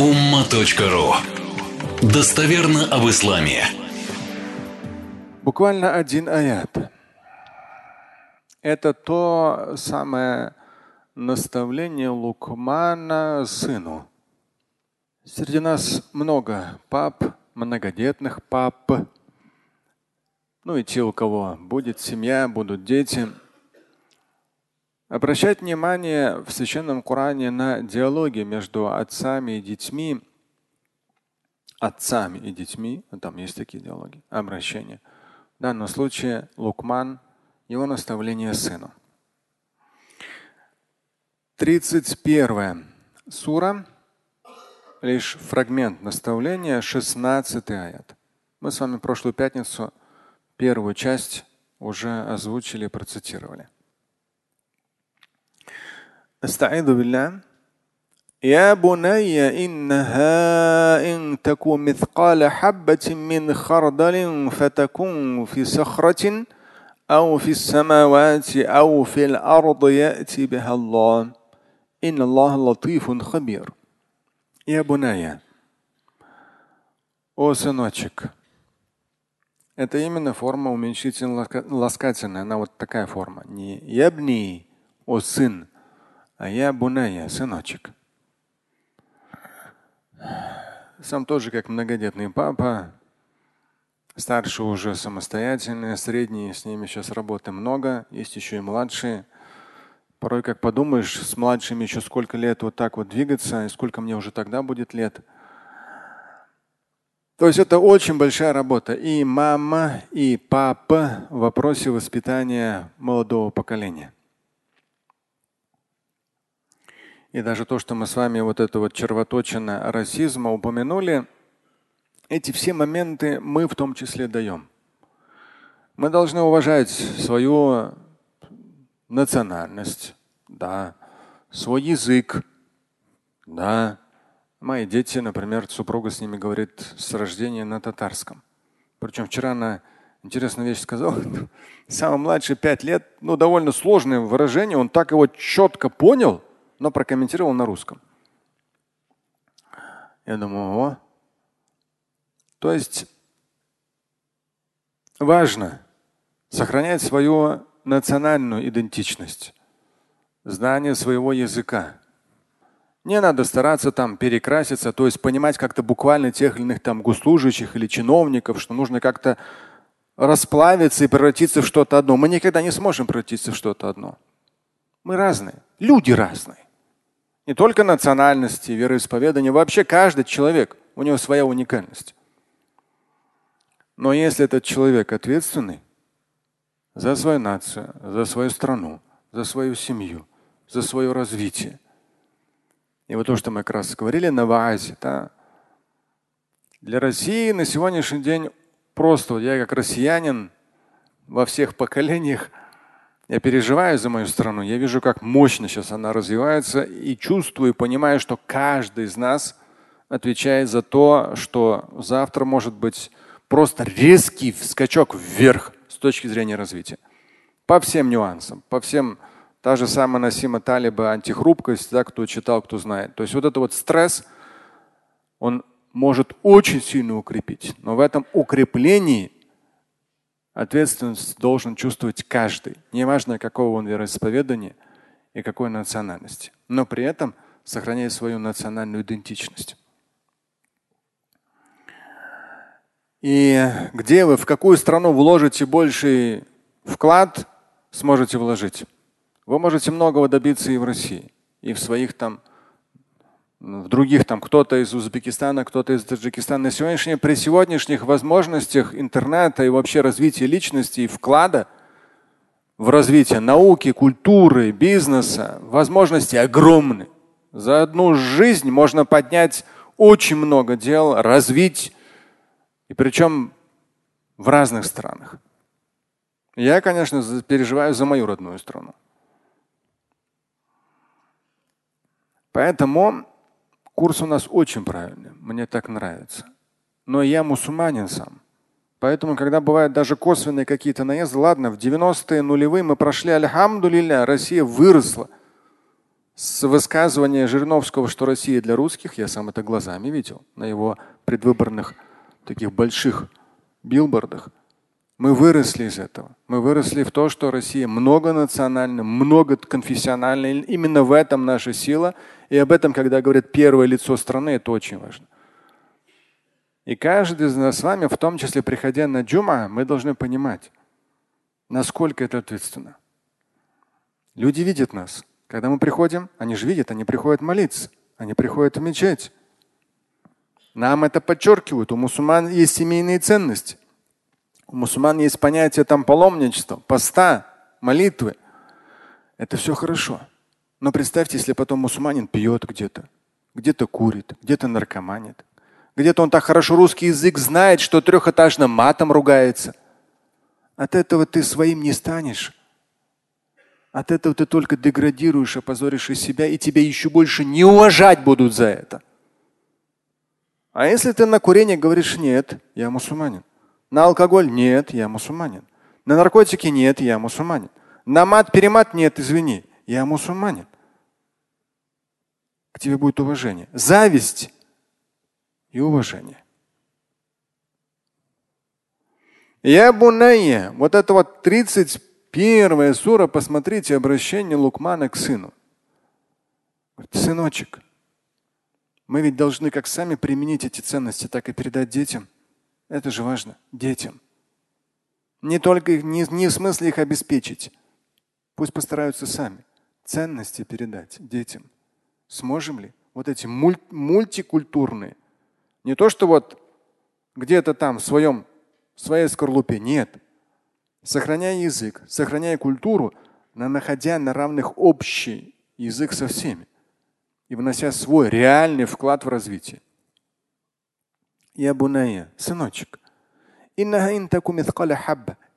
umma.ru Достоверно об исламе. Буквально один аят. Это то самое наставление Лукмана сыну. Среди нас много пап, многодетных пап, ну и те, у кого будет семья, будут дети. Обращать внимание в Священном Коране на диалоги между отцами и детьми, отцами и детьми, ну, там есть такие диалоги, обращения. В данном случае Лукман, его наставление сыну. 31 сура, лишь фрагмент наставления, 16 аят. Мы с вами прошлую пятницу первую часть уже озвучили процитировали. استعيذ بالله يا بني إنها إن تكون مثقال حبة من خردل فتكون في صخرة أو في السماوات أو في الأرض يأتي بها الله إن الله لطيف خبير يا بني О, сыночек, это именно форма уменьшительно-ласкательная, она вот такая форма. Не ябни, о сын, А я буная, сыночек. Сам тоже как многодетный папа, старшие уже самостоятельные, средние, с ними сейчас работы много, есть еще и младшие. Порой как подумаешь, с младшими еще сколько лет вот так вот двигаться, и сколько мне уже тогда будет лет. То есть это очень большая работа. И мама, и папа в вопросе воспитания молодого поколения. И даже то, что мы с вами вот это вот червоточина расизма упомянули, эти все моменты мы в том числе даем. Мы должны уважать свою национальность, да, свой язык, да. Мои дети, например, супруга с ними говорит с рождения на татарском. Причем вчера она интересную вещь сказала. Самый младший пять лет, ну довольно сложное выражение, он так его четко понял – но прокомментировал на русском. Я думаю, о. То есть важно сохранять свою национальную идентичность, знание своего языка. Не надо стараться там перекраситься, то есть понимать как-то буквально тех или иных там госслужащих или чиновников, что нужно как-то расплавиться и превратиться в что-то одно. Мы никогда не сможем превратиться в что-то одно. Мы разные, люди разные. Не только национальности, вероисповедания, вообще каждый человек, у него своя уникальность. Но если этот человек ответственный за свою нацию, за свою страну, за свою семью, за свое развитие, и вот то, что мы как раз говорили на ваазе, да, для России на сегодняшний день просто, вот я как россиянин во всех поколениях я переживаю за мою страну, я вижу, как мощно сейчас она развивается и чувствую, понимаю, что каждый из нас отвечает за то, что завтра может быть просто резкий скачок вверх с точки зрения развития. По всем нюансам, по всем, та же самая Насима Талиба, антихрупкость, да, кто читал, кто знает. То есть вот это вот стресс, он может очень сильно укрепить. Но в этом укреплении Ответственность должен чувствовать каждый, неважно какого он вероисповедания и какой национальности, но при этом сохраняя свою национальную идентичность. И где вы, в какую страну вложите больший вклад, сможете вложить. Вы можете многого добиться и в России, и в своих там в других там кто-то из Узбекистана, кто-то из Таджикистана. На сегодняшний при сегодняшних возможностях интернета и вообще развития личности и вклада в развитие науки, культуры, бизнеса, возможности огромны. За одну жизнь можно поднять очень много дел, развить, и причем в разных странах. Я, конечно, переживаю за мою родную страну. Поэтому Курс у нас очень правильный, мне так нравится. Но я мусульманин сам. Поэтому, когда бывают даже косвенные какие-то наезды, ладно, в 90-е нулевые мы прошли, альхамдулилля, Россия выросла С высказывания Жириновского, что Россия для русских, я сам это глазами видел на его предвыборных таких больших билбордах. Мы выросли из этого. Мы выросли в то, что Россия многонациональна, многоконфессиональна. Именно в этом наша сила. И об этом, когда говорят первое лицо страны, это очень важно. И каждый из нас с вами, в том числе приходя на джума, мы должны понимать, насколько это ответственно. Люди видят нас. Когда мы приходим, они же видят, они приходят молиться, они приходят в мечеть. Нам это подчеркивают. У мусульман есть семейные ценности. У мусульман есть понятие там паломничества, поста, молитвы. Это все хорошо. Но представьте, если потом мусульманин пьет где-то, где-то курит, где-то наркоманит, где-то он так хорошо русский язык знает, что трехэтажным матом ругается. От этого ты своим не станешь. От этого ты только деградируешь, опозоришь из себя, и тебя еще больше не уважать будут за это. А если ты на курение говоришь нет, я мусульманин. На алкоголь нет, я мусульманин. На наркотики нет, я мусульманин. На мат-перемат нет, извини, я мусульманин. К тебе будет уважение. Зависть и уважение. Я бунайя. Вот это вот 30 Первая сура, посмотрите обращение Лукмана к сыну. Сыночек, мы ведь должны как сами применить эти ценности, так и передать детям. Это же важно. Детям. Не только их, не, не в смысле их обеспечить. Пусть постараются сами. Ценности передать детям. Сможем ли? Вот эти муль, мультикультурные. Не то, что вот где-то там в своем, в своей скорлупе. Нет сохраняя язык, сохраняя культуру, но находя на равных общий язык со всеми и внося свой реальный вклад в развитие. Я буная, сыночек,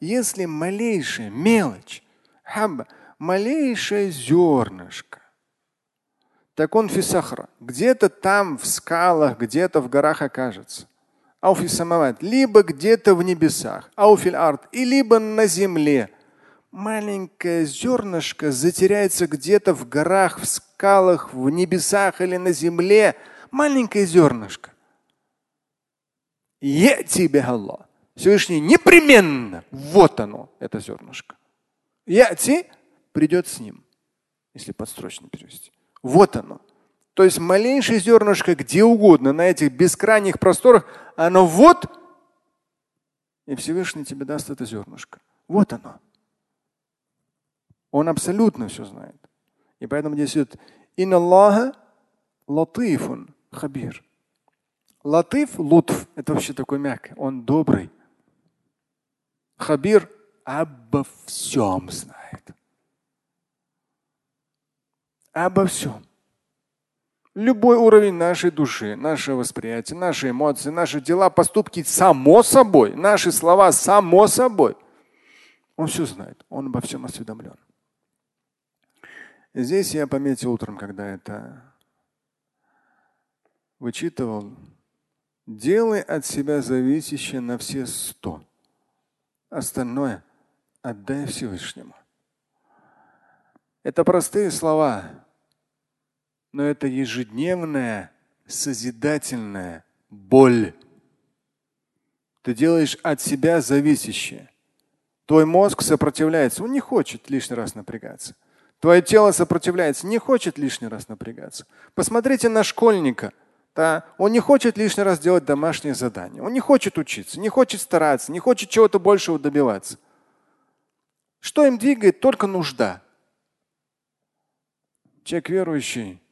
если малейшая мелочь, хабба, малейшее зернышко, так он фисахра, где-то там в скалах, где-то в горах окажется. Ауфи самават, либо где-то в небесах, ауфиль арт, и либо на земле. Маленькое зернышко затеряется где-то в горах, в скалах, в небесах или на земле. Маленькое зернышко. Тебе Аллах. Всевышний непременно, вот оно, это зернышко. Яти придет с ним, если подстрочно перевести. Вот оно. То есть малейшее зернышко где угодно, на этих бескрайних просторах, оно вот, и Всевышний тебе даст это зернышко. Вот оно. Он абсолютно все знает. И поэтому здесь идет Ин Аллаха латифун хабир. Латиф, лутф, это вообще такой мягкий. Он добрый. Хабир обо всем знает. Обо всем. Любой уровень нашей души, наше восприятие, наши эмоции, наши дела, поступки само собой, наши слова само собой. Он все знает, он обо всем осведомлен. Здесь я пометил утром, когда это вычитывал, делай от себя зависящее на все сто. Остальное отдай Всевышнему. Это простые слова, но это ежедневная созидательная боль. Ты делаешь от себя зависящее. Твой мозг сопротивляется, он не хочет лишний раз напрягаться. Твое тело сопротивляется, не хочет лишний раз напрягаться. Посмотрите на школьника. Да, он не хочет лишний раз делать домашние задания. Он не хочет учиться, не хочет стараться, не хочет чего-то большего добиваться. Что им двигает? Только нужда. Человек верующий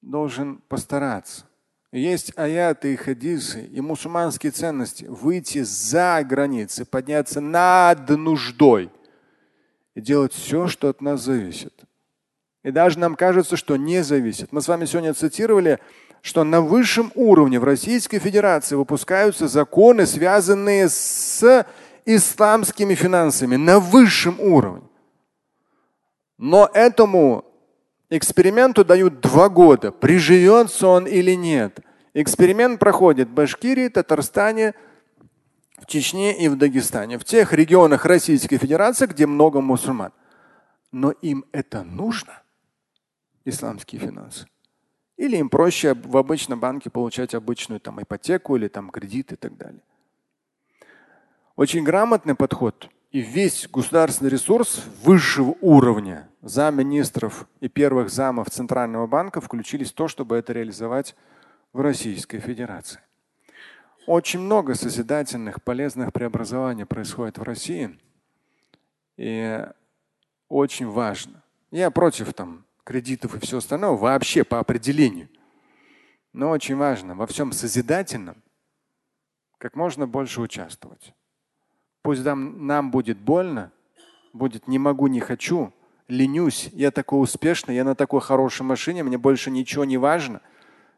должен постараться. Есть аяты и хадисы, и мусульманские ценности. Выйти за границы, подняться над нуждой и делать все, что от нас зависит. И даже нам кажется, что не зависит. Мы с вами сегодня цитировали, что на высшем уровне в Российской Федерации выпускаются законы, связанные с исламскими финансами. На высшем уровне. Но этому Эксперименту дают два года, приживется он или нет. Эксперимент проходит в Башкирии, Татарстане, в Чечне и в Дагестане, в тех регионах Российской Федерации, где много мусульман. Но им это нужно. исламские финансы. Или им проще в обычном банке получать обычную там, ипотеку или там, кредит и так далее. Очень грамотный подход и весь государственный ресурс высшего уровня замминистров и первых замов Центрального банка включились в то, чтобы это реализовать в Российской Федерации. Очень много созидательных, полезных преобразований происходит в России. И очень важно. Я против там кредитов и все остальное вообще по определению. Но очень важно во всем созидательном как можно больше участвовать. Пусть нам, нам будет больно, будет не могу, не хочу, ленюсь, я такой успешный, я на такой хорошей машине, мне больше ничего не важно.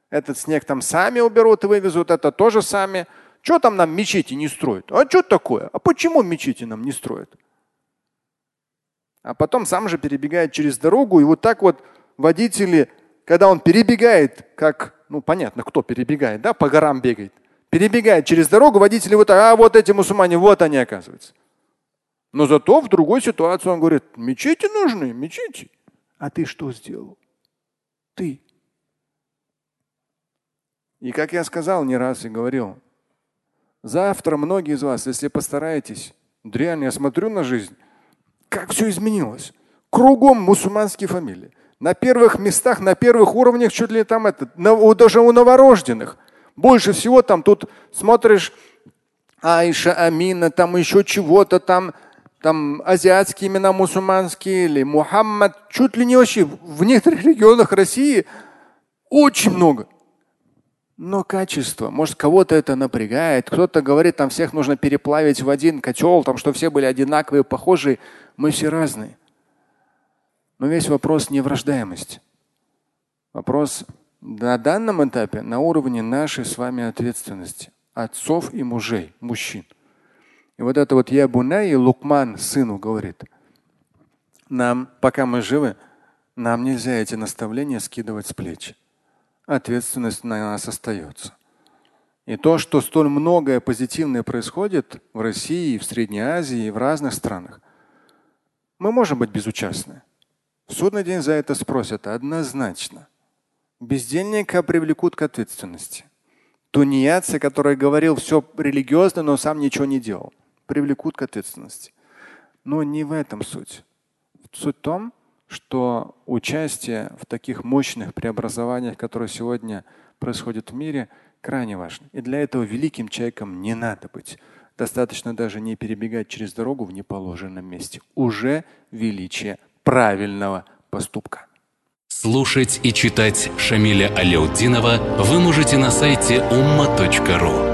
Этот снег там сами уберут и вывезут, это тоже сами. Что там нам мечети не строят? А что такое? А почему мечети нам не строят? А потом сам же перебегает через дорогу, и вот так вот водители, когда он перебегает, как, ну понятно, кто перебегает, да, по горам бегает, перебегает через дорогу, водители вот, а вот эти мусульмане, вот они оказываются. Но зато в другой ситуации он говорит, мечети нужны, мечети. А ты что сделал? Ты. И как я сказал не раз и говорил, завтра многие из вас, если постараетесь, реально я смотрю на жизнь, как все изменилось. Кругом мусульманские фамилии. На первых местах, на первых уровнях, чуть ли там это, на, даже у новорожденных. Больше всего там тут смотришь Айша, Амина, там еще чего-то там, там азиатские имена мусульманские или Мухаммад. Чуть ли не вообще в некоторых регионах России очень много. Но качество, может, кого-то это напрягает, кто-то говорит, там всех нужно переплавить в один котел, там, что все были одинаковые, похожие. Мы все разные. Но весь вопрос не враждаемости. Вопрос на данном этапе на уровне нашей с вами ответственности отцов и мужей, мужчин. И вот это вот я и Лукман сыну говорит, нам, пока мы живы, нам нельзя эти наставления скидывать с плеч ответственность на нас остается. И то, что столь многое позитивное происходит в России, в Средней Азии, в разных странах, мы можем быть безучастны. В судный день за это спросят однозначно. Бездельника привлекут к ответственности. Тунеядцы, который говорил все религиозно, но сам ничего не делал, привлекут к ответственности. Но не в этом суть. Суть в том, что участие в таких мощных преобразованиях, которые сегодня происходят в мире, крайне важно. И для этого великим человеком не надо быть. Достаточно даже не перебегать через дорогу в неположенном месте. Уже величие правильного поступка. Слушать и читать Шамиля Аляутдинова вы можете на сайте umma.ru.